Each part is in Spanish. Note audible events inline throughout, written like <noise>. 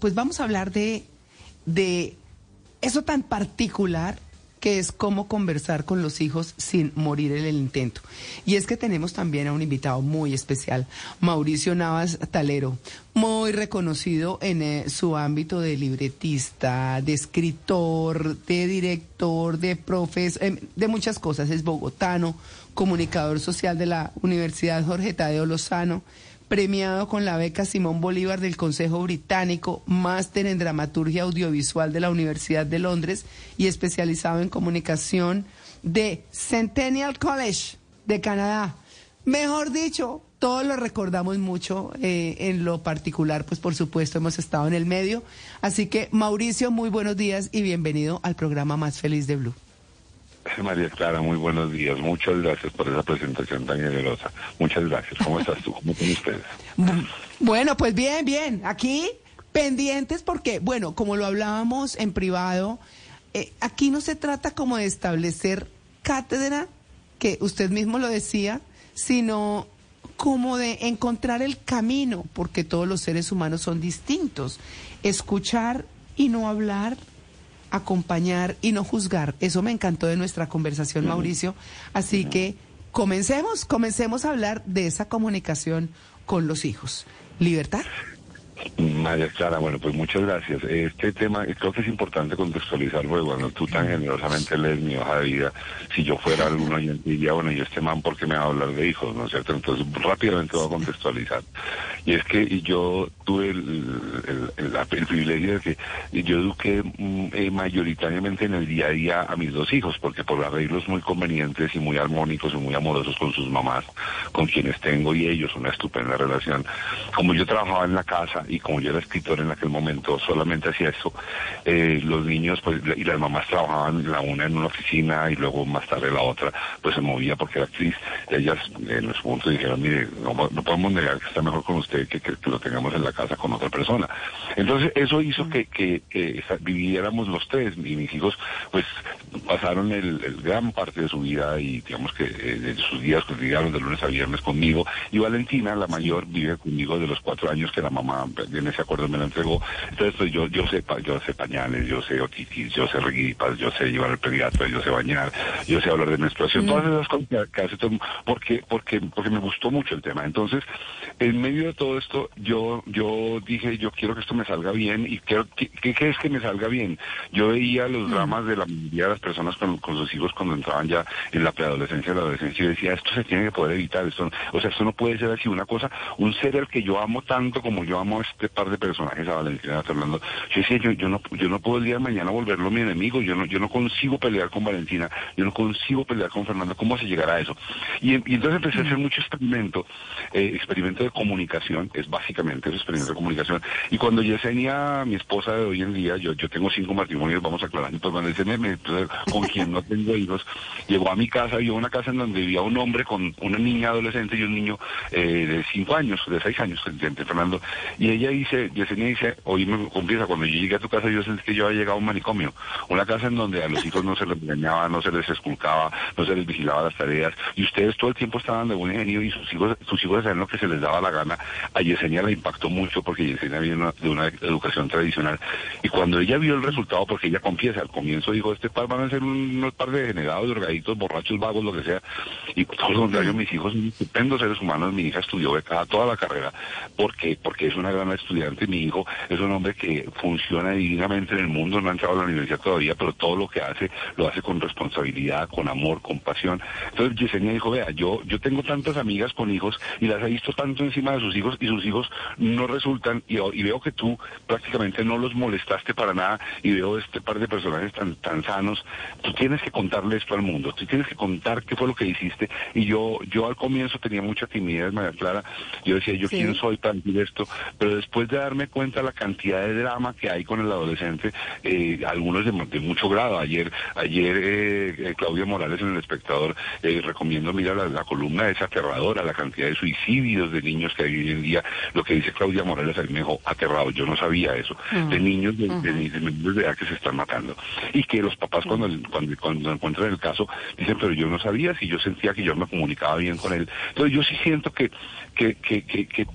Pues vamos a hablar de, de eso tan particular que es cómo conversar con los hijos sin morir en el intento. Y es que tenemos también a un invitado muy especial, Mauricio Navas Talero, muy reconocido en eh, su ámbito de libretista, de escritor, de director, de profesor, em, de muchas cosas. Es bogotano, comunicador social de la Universidad Jorge Tadeo Lozano premiado con la beca Simón Bolívar del Consejo Británico, máster en dramaturgia audiovisual de la Universidad de Londres y especializado en comunicación de Centennial College de Canadá. Mejor dicho, todos lo recordamos mucho eh, en lo particular, pues por supuesto hemos estado en el medio. Así que Mauricio, muy buenos días y bienvenido al programa Más Feliz de Blue. <laughs> María Clara, muy buenos días. Muchas gracias por esa presentación tan generosa. Muchas gracias. ¿Cómo estás tú? ¿Cómo están ustedes? Bueno, pues bien, bien. Aquí pendientes porque, bueno, como lo hablábamos en privado, eh, aquí no se trata como de establecer cátedra, que usted mismo lo decía, sino como de encontrar el camino, porque todos los seres humanos son distintos. Escuchar y no hablar acompañar y no juzgar. Eso me encantó de nuestra conversación, Mauricio. Así que comencemos, comencemos a hablar de esa comunicación con los hijos. ¿Libertad? María Clara, bueno, pues muchas gracias. Este tema creo que es importante contextualizarlo, porque cuando tú tan generosamente lees mi hoja de vida, si yo fuera algún oyente diría, bueno, y este man, ¿por qué me va a hablar de hijos? ¿No es cierto? Entonces, rápidamente voy a contextualizar. Y es que yo tuve el, el, privilegio de que yo eduqué mm, eh, mayoritariamente en el día a día a mis dos hijos, porque por arreglos muy convenientes y muy armónicos y muy amorosos con sus mamás, con quienes tengo y ellos una estupenda relación. Como yo trabajaba en la casa, y como yo era escritor en aquel momento, solamente hacía eso. Eh, los niños pues y las mamás trabajaban la una en una oficina y luego más tarde la otra pues se movía porque era actriz. Ellas en los puntos dijeron, mire, no, podemos negar que está mejor con usted que, que, lo tengamos en la casa con otra persona. Entonces eso hizo que, que, viviéramos los tres y mis hijos pues pasaron el, gran parte de su vida y digamos que eh, de sus días cotidianos de lunes a viernes conmigo y Valentina, la mayor, vive conmigo de los cuatro años que la mamá en ese acuerdo me lo entregó. Entonces, pues, yo, yo sé, yo sé pañales, yo sé otitis, yo sé rigidipas, yo sé llevar al pediatra, yo sé bañar, yo sé hablar de menstruación, todas esas cosas que, hace todo, porque, porque, porque me gustó mucho el tema. Entonces, en medio de todo esto, yo, yo dije, yo quiero que esto me salga bien y quiero, ¿qué, es que me salga bien? Yo veía los mm. dramas de la mayoría de las personas con, con sus hijos cuando entraban ya en la preadolescencia, la adolescencia, y decía, esto se tiene que poder evitar, esto, o sea, esto no puede ser así, una cosa, un ser al que yo amo tanto como yo amo a este par de personajes a Valentina Fernando. Yo decía, yo, yo no, yo no puedo el día de mañana volverlo mi enemigo, yo no, yo no consigo pelear con Valentina, yo no consigo pelear con Fernando, ¿cómo se llegará a eso? Y, entonces empecé a hacer mucho experimento, eh, experimento de comunicación, es básicamente ese experimento de comunicación. Y cuando Yesenia, mi esposa de hoy en día, yo, yo tengo cinco matrimonios, vamos aclarando, pues cuando Yesenia, me, con quien no tengo hijos, llegó a mi casa, vio una casa en donde vivía un hombre con una niña adolescente y un niño eh, de cinco años, de seis años, Fernando, y ella dice, Yesenia dice, hoy me confiesa, cuando yo llegué a tu casa yo sentí que yo había llegado a un manicomio, una casa en donde a los hijos no se les engañaba, no se les esculcaba, no se les vigilaba las tareas, y ustedes todo el tiempo estaban de buen ingenio y sus hijos, sus hijos hacían lo que se les daba la gana. A Yesenia le impactó mucho porque Yesenia viene de una educación tradicional, y cuando ella vio el resultado, porque ella confiesa, al comienzo dijo, este par van a ser unos par de degenerados, drogaditos, borrachos, vagos, lo que sea, y todo lo contrario, mis hijos son estupendos seres humanos, mi hija estudió becada toda la carrera, porque porque es una gran estudiante, mi hijo es un hombre que funciona divinamente en el mundo, no ha entrado a la universidad todavía, pero todo lo que hace lo hace con responsabilidad, con amor, con pasión. Entonces Yesenia dijo, vea, yo, yo tengo tantas amigas con hijos y las he visto tanto encima de sus hijos y sus hijos no resultan y, veo que tú prácticamente no los molestaste para nada y veo este par de personajes tan, tan sanos. Tú tienes que contarle esto al mundo, tú tienes que contar qué fue lo que hiciste. Y yo, yo al comienzo tenía mucha timidez, María Clara. Yo decía, yo quién soy para decir esto, pero pero después de darme cuenta la cantidad de drama que hay con el adolescente, eh, algunos de, de, mucho grado. Ayer, ayer eh, eh Claudia Morales en El Espectador eh, recomiendo, mira, la, la, columna es aterradora, la cantidad de suicidios de niños que hay hoy en día. Lo que dice Claudia Morales a mí me dejó aterrado, yo no sabía eso, de niños de, de, de, de, edad que se están matando. Y que los papás cuando, cuando, cuando encuentran el caso dicen, pero yo no sabía si yo sentía que yo me comunicaba bien con él. Entonces yo sí siento que, que, que, que, que,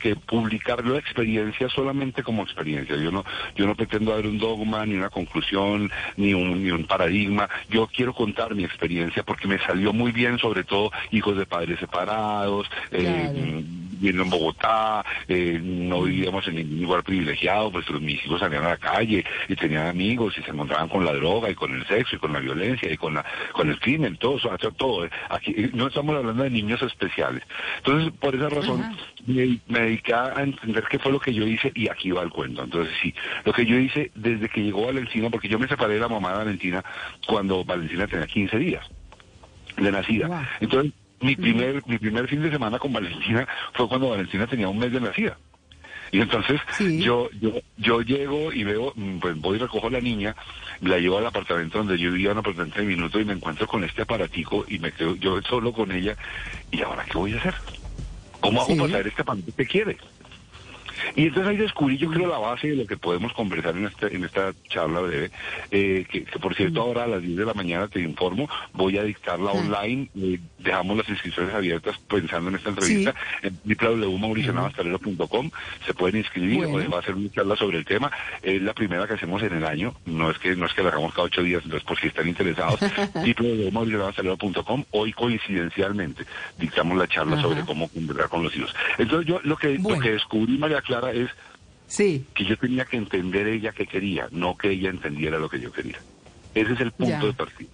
que publicar la experiencia solamente como experiencia. Yo no, yo no pretendo dar un dogma, ni una conclusión, ni un, ni un paradigma. Yo quiero contar mi experiencia porque me salió muy bien, sobre todo hijos de padres separados, eh, claro. eh, viviendo en Bogotá, eh, no vivíamos en ningún lugar privilegiado, pues mis hijos salían a la calle y tenían amigos y se encontraban con la droga y con el sexo y con la violencia y con la, con el crimen, todo eso, todo. Aquí no estamos hablando de niños especiales. Entonces, por esa razón, me, me, dediqué a entender qué fue lo que yo hice y aquí va el cuento. Entonces, sí, lo que yo hice desde que llegó Valentina, porque yo me separé de la mamá de Valentina cuando Valentina tenía 15 días de nacida. Wow. Entonces, mi primer, mi primer fin de semana con Valentina fue cuando Valentina tenía un mes de nacida. Y entonces sí. yo, yo, yo llego y veo, pues voy y recojo a la niña, la llevo al apartamento donde yo vivía un apartamento de minutos y me encuentro con este aparatico y me quedo yo solo con ella. ¿Y ahora qué voy a hacer? ¿Cómo hago sí. para traer este pan que quiere? Y entonces ahí descubrí, yo creo, la base de lo que podemos conversar en esta, en esta charla breve, eh, que, que, por cierto ahora a las 10 de la mañana te informo, voy a dictarla sí. online, eh, dejamos las inscripciones abiertas pensando en esta entrevista sí. en www.mauricionavastalero.com, se pueden inscribir, bueno. va a hacer una charla sobre el tema, es la primera que hacemos en el año, no es que no es que la hagamos cada ocho días, entonces por si están interesados, <laughs> www.mauricionavastalero.com, hoy coincidencialmente dictamos la charla Ajá. sobre cómo conversar con los hijos. Entonces yo lo que, bueno. lo que descubrí, María Clara, es sí. que yo tenía que entender ella que quería, no que ella entendiera lo que yo quería. Ese es el punto ya. de partida.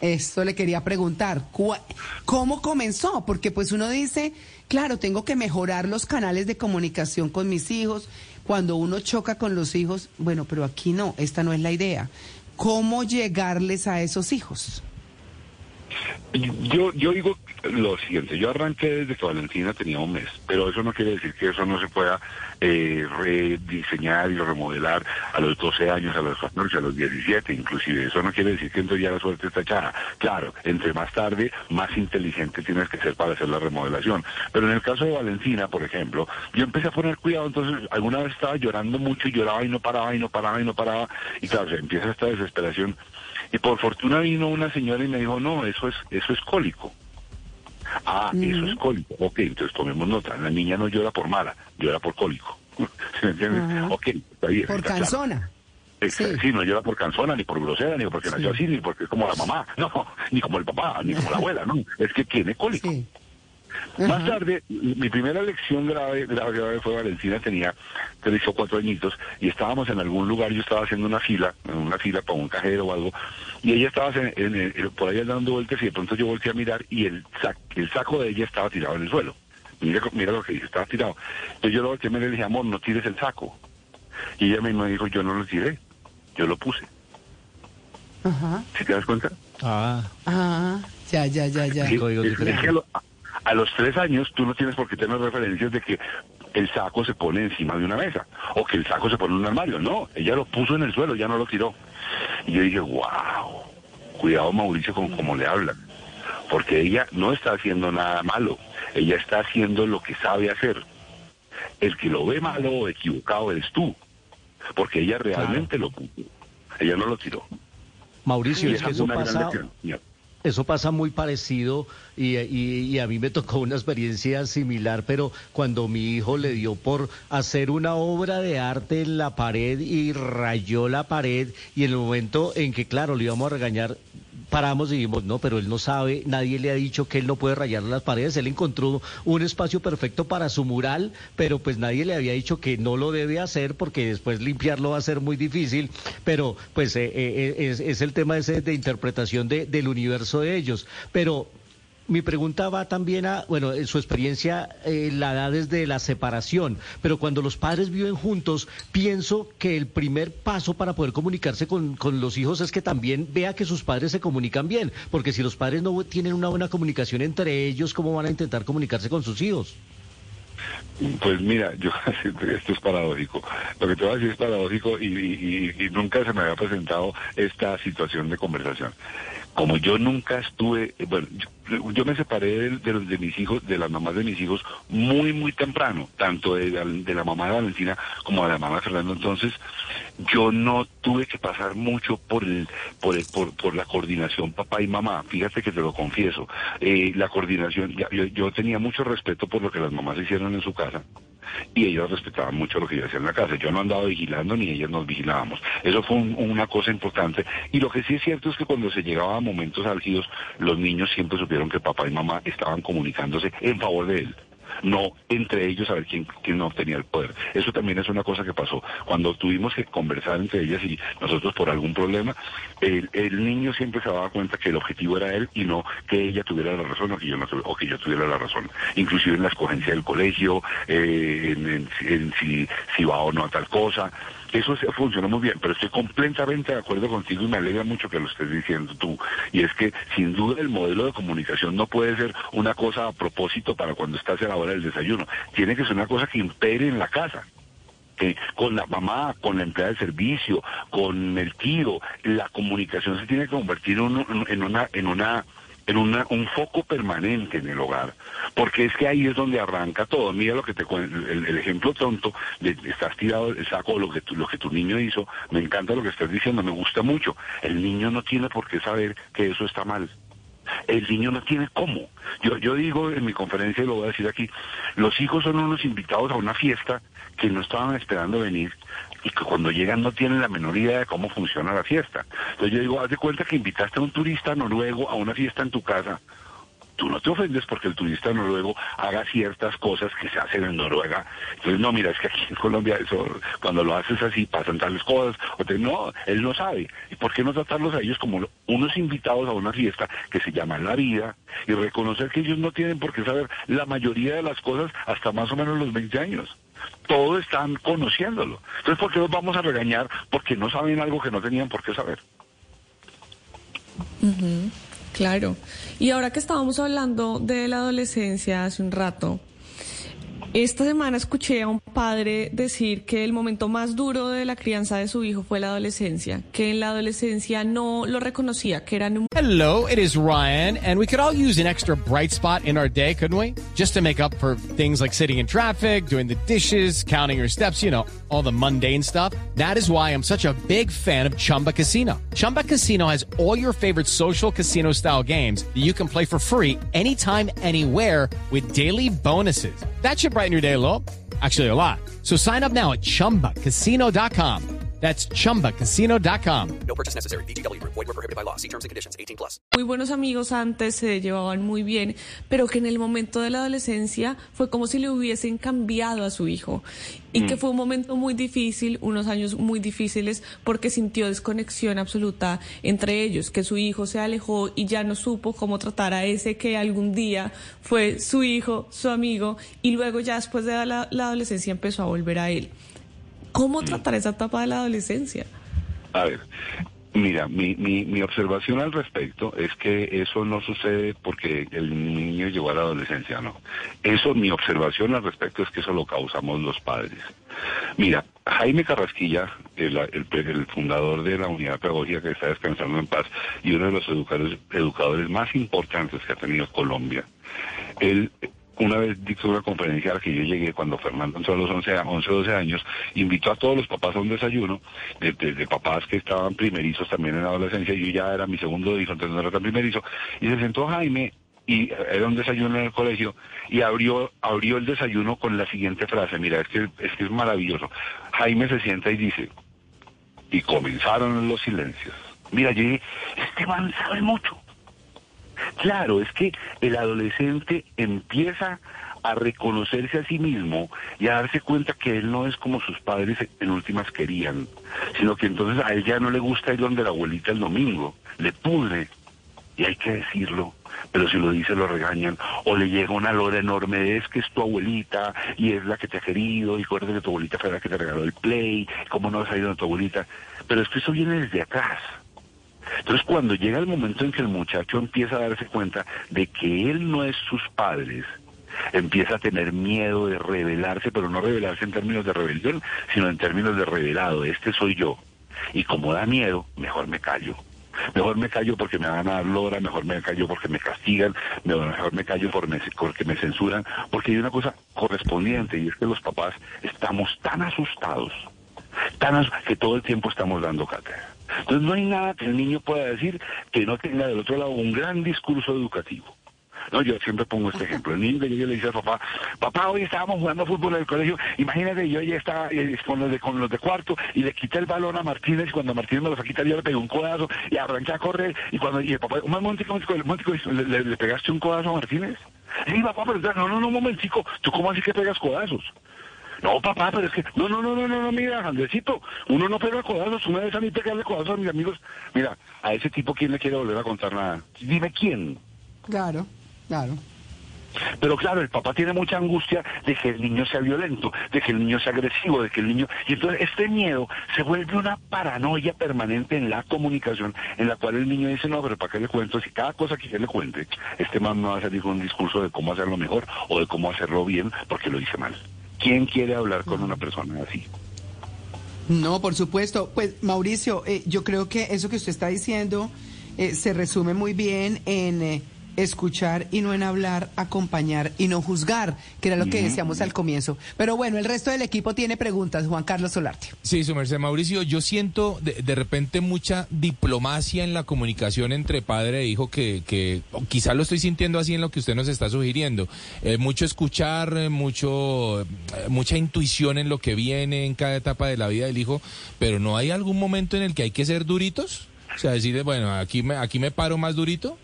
Esto le quería preguntar, ¿cómo comenzó? Porque pues uno dice, claro, tengo que mejorar los canales de comunicación con mis hijos. Cuando uno choca con los hijos, bueno, pero aquí no, esta no es la idea. ¿Cómo llegarles a esos hijos? Yo, yo digo lo siguiente, yo arranqué desde que Valentina tenía un mes, pero eso no quiere decir que eso no se pueda eh, rediseñar y remodelar a los 12 años, a los 14, a los 17 inclusive. Eso no quiere decir que entonces ya la suerte está echada. Claro, entre más tarde, más inteligente tienes que ser para hacer la remodelación. Pero en el caso de Valentina, por ejemplo, yo empecé a poner cuidado, entonces alguna vez estaba llorando mucho y lloraba y no paraba y no paraba y no paraba. Y claro, se empieza esta desesperación. Y por fortuna vino una señora y me dijo, no, eso es, eso es cólico. Ah, eso es cólico. Ok, entonces tomemos nota. La niña no llora por mala, llora por cólico. <laughs> ¿Me entiendes? Uh -huh. Ok, está bien. Por está canzona. Claro. Sí. sí. no llora por canzona, ni por grosera, ni porque sí. nació así, ni porque es como la mamá. <laughs> No, ni como el papá, ni como la <laughs> abuela, no. Es que tiene cólico. Sí. Uh -huh. Más tarde, mi primera lección grave, grave, grave fue Valentina, tenía tres o cuatro añitos, y estábamos en algún lugar, yo estaba haciendo una fila, una fila para un cajero o algo, y ella estaba en, en, en, por ahí dando vueltas, y de pronto yo volteé a mirar, y el, sac, el saco de ella estaba tirado en el suelo. Mira, mira lo que dice, estaba tirado. Entonces yo lo volteé a mirar y le dije, amor, no tires el saco. Y ella me dijo, yo no lo tiré, yo lo puse. Ajá. ¿Sí te das cuenta? Ah. Ah, ya, ya, ya, ya. Sí, es, es que lo, a los tres años tú no tienes por qué tener referencias de que el saco se pone encima de una mesa o que el saco se pone en un armario. No, ella lo puso en el suelo, ya no lo tiró. Y yo dije, wow, cuidado Mauricio con cómo le hablan. Porque ella no está haciendo nada malo, ella está haciendo lo que sabe hacer. El que lo ve malo o equivocado eres tú, porque ella realmente claro. lo puso, ella no lo tiró. Mauricio, es que eso pasa... Eso pasa muy parecido y, y, a mí me tocó una experiencia similar, pero cuando mi hijo le dio por hacer una obra de arte en la pared y rayó la pared y en el momento en que, claro, le íbamos a regañar, paramos y dijimos, no, pero él no sabe, nadie le ha dicho que él no puede rayar las paredes, él encontró un espacio perfecto para su mural, pero pues nadie le había dicho que no lo debe hacer porque después limpiarlo va a ser muy difícil, pero pues eh, eh, es, es, el tema ese de interpretación de, del universo de ellos. Pero mi pregunta va también a, bueno, su experiencia eh, la da desde la separación, pero cuando los padres viven juntos, pienso que el primer paso para poder comunicarse con, con, los hijos es que también vea que sus padres se comunican bien, porque si los padres no tienen una buena comunicación entre ellos, ¿cómo van a intentar comunicarse con sus hijos? Pues mira, yo <laughs> esto es paradójico. Lo que te voy a decir es paradójico y, y nunca se me había presentado esta situación de conversación como yo nunca estuve, bueno, yo, me separé de, de, mis hijos, de las mamás de mis hijos, muy, muy temprano, tanto de, la mamá de Valentina como de la mamá de Fernando. Entonces, yo no tuve que pasar mucho por el, por, por, por, la coordinación papá y mamá. Fíjate que te lo confieso. Eh, la coordinación, yo, yo tenía mucho respeto por lo que las mamás hicieron en su casa y ellos respetaban mucho lo que yo hacía en la casa. Yo no andaba vigilando ni ellas nos vigilábamos. Eso fue una cosa importante. Y lo que sí es cierto es que cuando se llegaba a momentos álgidos, los niños siempre supieron que papá y mamá estaban comunicándose en favor de él no entre ellos a ver quién, quién no tenía el poder. Eso también es una cosa que pasó. Cuando tuvimos que conversar entre ellas y nosotros por algún problema, el, niño siempre se daba cuenta que el objetivo era él y no que ella tuviera la razón o que yo, no, o que yo tuviera la razón. Inclusive en la escogencia del colegio, eh, en, si, si va o no a tal cosa. Eso funcionó muy bien, pero estoy completamente de acuerdo contigo y me alegra mucho que lo estés diciendo tú. Y es que sin duda el modelo de comunicación no puede ser una cosa a propósito para cuando estás en la hora del desayuno. Tiene que ser una cosa que impere en la casa que con la mamá, con la empleada de servicio, con el tío, la comunicación se tiene que convertir en una, en una en un foco permanente en el hogar, porque es que ahí es donde arranca todo. Mira lo que te el, el ejemplo tonto, de, estás tirado el saco lo que, tu, lo que tu niño hizo, me encanta lo que estás diciendo, me gusta mucho. El niño no tiene por qué saber que eso está mal. El niño no tiene cómo. Yo, yo digo en mi conferencia, y lo voy a decir aquí, los hijos son unos invitados a una fiesta que no estaban esperando venir y que cuando llegan no tienen la menor idea de cómo funciona la fiesta. Entonces yo digo, haz de cuenta que invitaste a un turista noruego a una fiesta en tu casa tú no te ofendes porque el turista noruego haga ciertas cosas que se hacen en Noruega. Entonces, no, mira, es que aquí en Colombia eso, cuando lo haces así pasan tales cosas. O te, no, él no sabe. ¿Y por qué no tratarlos a ellos como unos invitados a una fiesta que se llama La Vida y reconocer que ellos no tienen por qué saber la mayoría de las cosas hasta más o menos los 20 años? Todos están conociéndolo. Entonces, ¿por qué los vamos a regañar? Porque no saben algo que no tenían por qué saber. Claro. Y ahora que estábamos hablando de la adolescencia hace un rato, esta semana escuché a un padre decir que el momento más duro de la crianza de su hijo fue la adolescencia, que en la adolescencia no lo reconocía, que eran un... Hello, it is Ryan, and we could all use an extra bright spot in our day, couldn't we? Just to make up for things like sitting in traffic, doing the dishes, counting your steps, you know, all the mundane stuff. That is why I'm such a big fan of Chumba Casino. Chumba Casino has all your favorite social casino style games that you can play for free anytime, anywhere with daily bonuses. That should brighten your day a little. Actually, a lot. So sign up now at chumbacasino.com. That's chumbacasino.com. No purchase necessary. BGW. Void were prohibited by law. See terms and conditions 18 plus. Muy buenos amigos antes se llevaban muy bien, pero que en el momento de la adolescencia fue como si le hubiesen cambiado a su hijo y mm. que fue un momento muy difícil, unos años muy difíciles porque sintió desconexión absoluta entre ellos, que su hijo se alejó y ya no supo cómo tratar a ese que algún día fue su hijo, su amigo y luego ya después de la, la adolescencia empezó a volver a él. ¿Cómo tratar esa etapa de la adolescencia? A ver, Mira, mi, mi, mi, observación al respecto es que eso no sucede porque el niño llegó a la adolescencia, no. Eso, mi observación al respecto es que eso lo causamos los padres. Mira, Jaime Carrasquilla, el, el, fundador de la unidad pedagógica que está descansando en paz y uno de los educadores, educadores más importantes que ha tenido Colombia, él una vez dictó una conferencia a la que yo llegué cuando Fernando entró a los 11, 11 12 años, invitó a todos los papás a un desayuno, de, papás que estaban primerizos también en adolescencia, yo ya era mi segundo hijo, entonces no era tan primerizo, y se sentó Jaime y era un desayuno en el colegio y abrió abrió el desayuno con la siguiente frase, mira, es que es, que es maravilloso. Jaime se sienta y dice, y comenzaron los silencios. Mira, yo dije, este man sabe mucho. Claro, es que el adolescente empieza a reconocerse a sí mismo y a darse cuenta que él no es como sus padres en últimas querían, sino que entonces a él ya no le gusta ir donde la abuelita el domingo, le pudre, y hay que decirlo, pero si lo dice lo regañan, o le llega una lora enorme es que es tu abuelita y es la que te ha querido, y acuérdate que tu abuelita fue la que te regaló el play, cómo no has ido a tu abuelita, pero es que eso viene desde atrás. Entonces, cuando llega el momento en que el muchacho empieza a darse cuenta de que él no es sus padres, empieza a tener miedo de rebelarse, pero no rebelarse en términos de rebelión, sino en términos de revelado. Este soy yo. Y como da miedo, mejor me callo. Mejor me callo porque me van a dar lora, mejor me callo porque me castigan, mejor me callo porque me censuran, porque hay una cosa correspondiente y es que los papás estamos tan asustados, tan que todo el tiempo estamos dando cátedra. Entonces no hay nada que el niño pueda decir que no tenga del otro lado un gran discurso educativo. No, yo siempre pongo este ejemplo. El niño que yo le dice al papá, papá, hoy estábamos jugando fútbol en el colegio, imagínate, yo ya estaba eh, con los de, con los de cuarto y le quité el balón a Martínez y cuando Martínez me lo quitar yo le pegué un codazo y arranqué a correr y cuando y el papá, un momentico, ¿le, le, pegaste un codazo a Martínez? Sí, papá, pero no, no, no, un momentico, ¿tú cómo así que pegas codazos? No, papá, pero es que, no, no, no, no, no, no mira, Andresito, uno no pega codazos, una vez a mí pegarle codazos a mis amigos. Mira, a ese tipo, ¿quién le quiere volver a contar nada? Dime quién. Claro. Claro. Pero claro, el papá tiene mucha angustia de que el niño sea violento, de que el niño sea agresivo, de que el niño... Y entonces este miedo se vuelve una paranoia permanente en la comunicación, en la cual el niño dice, no, pero ¿para qué le cuento? Si cada cosa que yo le cuente, este man no va a salir con un discurso de cómo hacerlo mejor o de cómo hacerlo bien porque lo dice mal. ¿Quién quiere hablar con una persona así? No, por supuesto. Pues Mauricio, eh, yo creo que eso que usted está diciendo eh, se resume muy bien en... Escuchar y no en hablar, acompañar y no juzgar, que era lo que decíamos al comienzo. Pero bueno, el resto del equipo tiene preguntas, Juan Carlos Solarte. Sí, su merced Mauricio, yo siento de, repente mucha diplomacia en la comunicación entre padre e hijo que, que quizá lo estoy sintiendo así en lo que usted nos está sugiriendo. Eh, mucho escuchar, eh, mucho, eh, mucha intuición en lo que viene en cada etapa de la vida del hijo, pero ¿no hay algún momento en el que hay que ser duritos? O sea, decir, bueno, aquí me, aquí me paro más durito.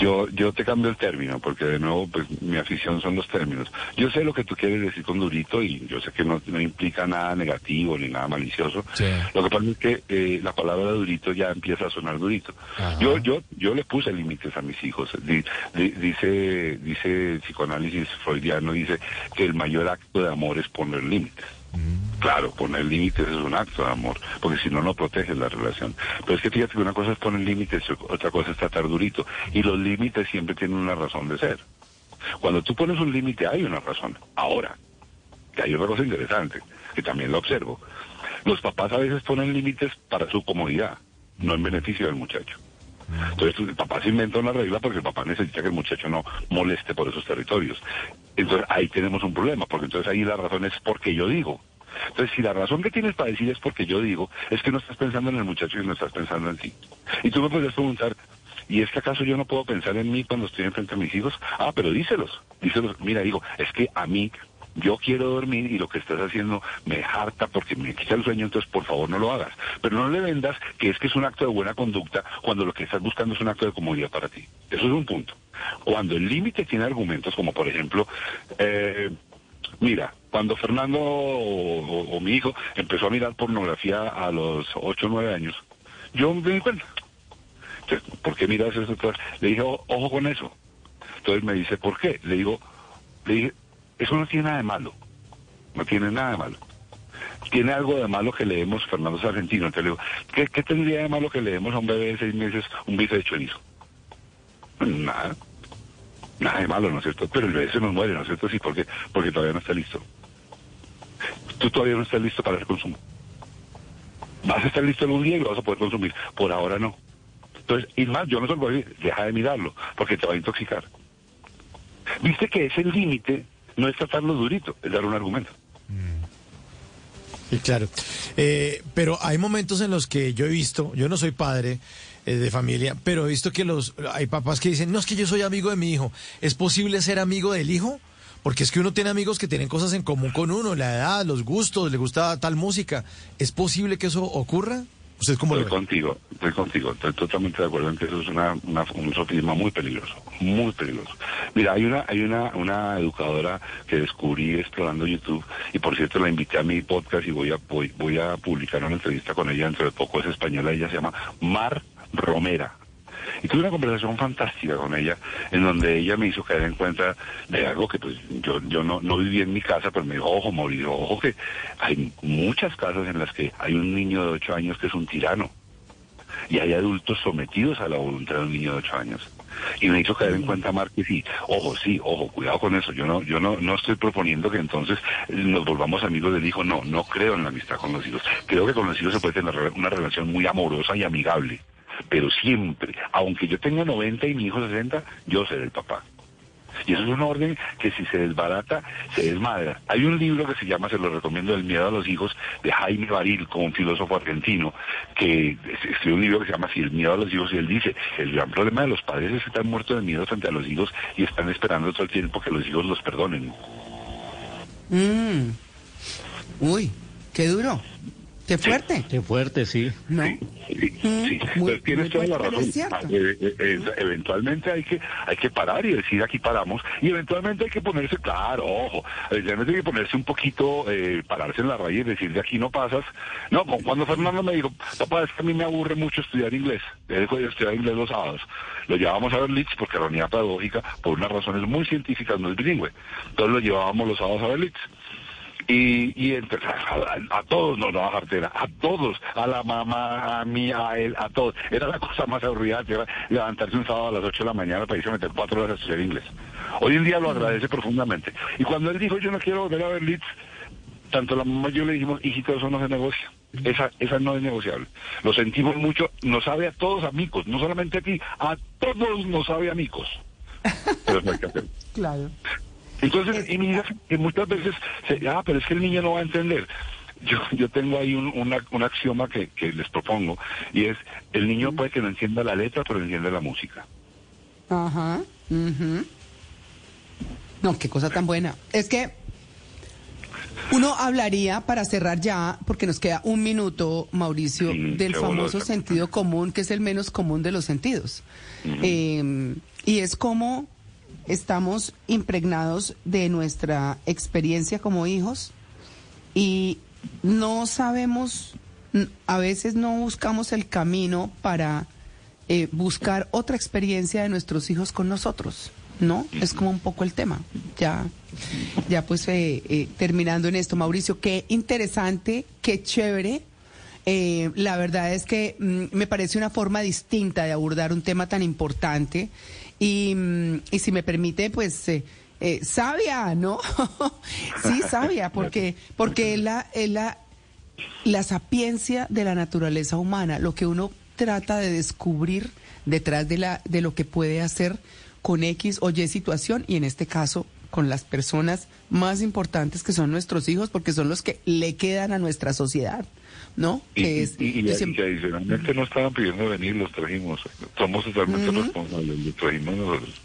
Yo, yo te cambio el término, porque de nuevo, pues mi afición son los términos. Yo sé lo que tú quieres decir con durito y yo sé que no, implica nada negativo ni nada malicioso. Lo que pasa es que eh, la palabra durito ya empieza a sonar durito. Yo, yo, yo le puse límites a mis hijos. dice, dice psicoanálisis freudiano, dice que el mayor acto de amor es poner límites. Claro, poner límites es un acto de amor, porque si no, no proteges la relación. Pero es que fíjate que una cosa es poner límites, otra cosa es tratar durito. Y los límites siempre tienen una razón de ser. Cuando tú pones un límite hay una razón. Ahora, que hay otra cosa interesante, que también lo observo. Los papás a veces ponen límites para su comodidad, no en beneficio del muchacho. Entonces el papá se inventa una regla porque el papá necesita que el muchacho no moleste por esos territorios. Entonces ahí tenemos un problema, porque entonces ahí la razón es porque yo digo. Entonces, si la razón que tienes para decir es porque yo digo, es que no estás pensando en el muchacho y no estás pensando en ti. Y tú me puedes preguntar, ¿y es que acaso yo no puedo pensar en mí cuando estoy enfrente a mis hijos? Ah, pero díselos, díselos. Mira, digo, es que a mí yo quiero dormir y lo que estás haciendo me harta porque me quita el sueño, entonces por favor no lo hagas. Pero no le vendas que es que es un acto de buena conducta cuando lo que estás buscando es un acto de comodidad para ti. Eso es un punto. Cuando el límite tiene argumentos como por ejemplo, eh, mira, cuando Fernando o, mi hijo empezó a mirar pornografía a los 8 o 9 años, yo me di cuenta. ¿Por qué miras eso? Le dije, ojo con eso. Entonces me dice, ¿por qué? Le digo, le dije, eso no tiene nada de malo. No tiene nada de malo. Tiene algo de malo que leemos Fernando Sargentino. Le digo, ¿qué, tendría de malo que leemos a un bebé de seis meses un bife de chorizo? Nada. Nada de malo, ¿no es cierto? Pero el bebé se nos muere, ¿no es cierto? Sí, porque, porque todavía no está listo. Tú todavía no estás listo para el consumo. Vas a estar listo algún día y lo vas a poder consumir. Por ahora no. Entonces, y más, yo no se lo voy a decir, deja de mirarlo, porque te va a intoxicar. Viste que es el límite no es tratarlo durito, es dar un argumento. Sí, claro. Eh, pero hay momentos en los que yo he visto, yo no soy padre eh, de familia, pero he visto que los hay papás que dicen, no es que yo soy amigo de mi hijo. ¿Es posible ser amigo del hijo? Porque es que uno tiene amigos que tienen cosas en común con uno, la edad, los gustos, le gusta tal música. ¿Es posible que eso ocurra? ¿Usted cómo estoy contigo, estoy contigo, estoy totalmente de acuerdo en que eso es una, un sofisma muy peligroso, muy peligroso. Mira, hay una, hay una, una educadora que descubrí explorando YouTube, y por cierto la invité a mi podcast y voy a, voy, voy a publicar una entrevista con ella dentro de poco, es española, ella se llama Mar Romera, y tuve una conversación fantástica con ella, en donde ella me hizo caer en cuenta de algo que pues yo, yo no, no viví en mi casa, pero me dijo, ojo, Mauricio, ojo que hay muchas casas en las que hay un niño de ocho años que es un tirano. Y hay adultos sometidos a la voluntad de un niño de ocho años. Y me hizo caer en cuenta, Mar, que sí, ojo, sí, ojo, cuidado con eso. Yo no, yo no, no estoy proponiendo que entonces nos volvamos amigos del hijo. No, no creo en la amistad con los hijos. Creo que con los hijos se puede tener una relación muy amorosa y amigable. Pero siempre, aunque yo tenga 90 y mi hijo 60, yo seré el papá. Y eso es un orden que si se desbarata, se desmadra. Hay un libro que se llama, se lo recomiendo, El miedo a los hijos, de Jaime Baril, como un filósofo argentino, que escribió un libro que se llama Si el miedo a los hijos, y él dice, el gran problema de los padres es que están muertos de miedo frente a los hijos y están esperando todo el tiempo que los hijos los perdonen. Mm. Uy, qué duro. Qué fuerte. Qué fuerte, sí. ¿No? Sí, sí, mm, tienes toda la razón. Ah, eh, eh, eh, eventualmente hay que hay que parar y decir aquí paramos y eventualmente hay que ponerse, claro, ojo, eventualmente hay que ponerse un poquito, pararse en la raíz y decir de aquí no pasas. No, cuando Fernando me dijo, papá, es que a mí me aburre mucho estudiar inglés, dejo de estudiar inglés los sábados. Lo llevábamos a ver Leeds porque la unidad pedagógica, por unas razones muy científicas, no es bilingüe. Entonces lo llevábamos los sábados a ver Leeds y, y a, todos nos daba cartera, a todos, a la mamá, a mí, a él, a todos. Era la cosa más aburrida que levantarse un sábado a las 8 de la mañana para irse a meter cuatro horas a estudiar inglés. Hoy en día lo agradece profundamente. Y cuando él dijo, yo no quiero volver a ver Leeds, tanto la mamá y yo le dijimos, hijito, eso no se negocia. Esa, esa no es negociable. Lo sentimos mucho, nos sabe a todos amigos, no solamente a ti, a todos nos sabe amigos. <laughs> Pero eso hay que hacer. Claro. Entonces, y mira que muchas veces, se, ah, pero es que el niño no va a entender. Yo, yo tengo ahí un, un axioma que, que, les propongo y es, el niño puede que no entienda la letra, pero entiende la música. Ajá. No, qué cosa tan buena. Es que uno hablaría, para cerrar ya, porque nos queda un minuto, Mauricio, del famoso sentido común, que es el menos común de los sentidos. eh, y es como estamos impregnados de nuestra experiencia como hijos y no sabemos, a veces no buscamos el camino para eh, buscar otra experiencia de nuestros hijos con nosotros, ¿no? Es como un poco el tema. Ya, ya pues eh, eh, terminando en esto, Mauricio, qué interesante, qué chévere. La verdad es que mm, me parece una forma distinta de abordar un tema tan importante y, mm, si me permite, pues... Eh, eh, sabia, ¿no? <laughs> sí, sabia, porque, porque es, la, es la, la sapiencia de la naturaleza humana, lo que uno trata de descubrir detrás de, la, de lo que puede hacer con X o Y situación, y en este caso con las personas más importantes que son nuestros hijos, porque son los que le quedan a nuestra sociedad. ¿No? Y, es, y, adicionalmente no estaban pidiendo venir, los trajimos. Somos totalmente responsables, los trajimos nosotros.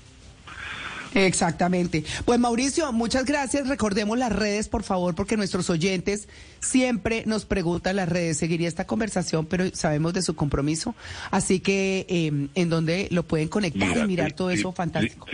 Exactamente. Pues Mauricio, muchas gracias. Recordemos las redes, por favor, porque nuestros oyentes siempre nos preguntan las redes. Seguiría esta conversación, pero sabemos de su compromiso. Así que, em, ¿en dónde lo pueden conectar y mirar todo eso fantástico?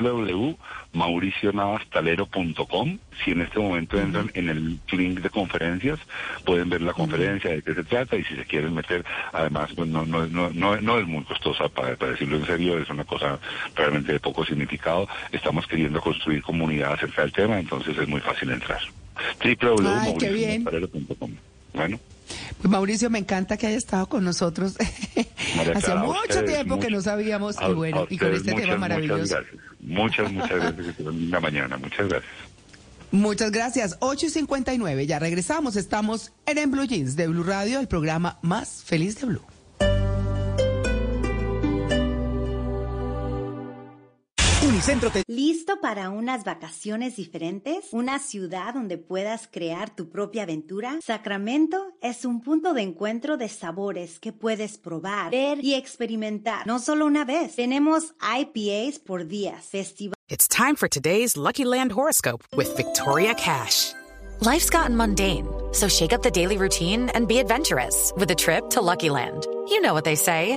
www.mauricionavastalero.com. Si en este momento entran en el link de conferencias, pueden ver la conferencia, de qué se trata, y si se quieren meter, además, pues no, no, no, no, es muy costosa, para, para decirlo en serio, es una cosa realmente de poco significado estamos queriendo construir comunidad acerca del tema, entonces es muy fácil entrar. www.mauricio.com. Bueno. Pues Mauricio, me encanta que haya estado con nosotros. <laughs> Hace mucho tiempo que no sabíamos y bueno, y con este tema maravilloso. Muchas, muchas gracias. muchas, muchas mañana. Muchas gracias. Muchas gracias. 8 y 59, ya regresamos. Estamos en, en Blue Jeans de Blue Radio, el programa más feliz de Blue. ¿Listo para unas vacaciones diferentes? ¿Una ciudad donde puedas crear tu propia aventura? Sacramento es un punto de encuentro de sabores que puedes probar, ver y experimentar. No solo una vez. Tenemos IPAs por días, festival. It's time for today's Lucky Land horoscope with Victoria Cash. Life's gotten mundane, so shake up the daily routine and be adventurous with a trip to Lucky Land. You know what they say.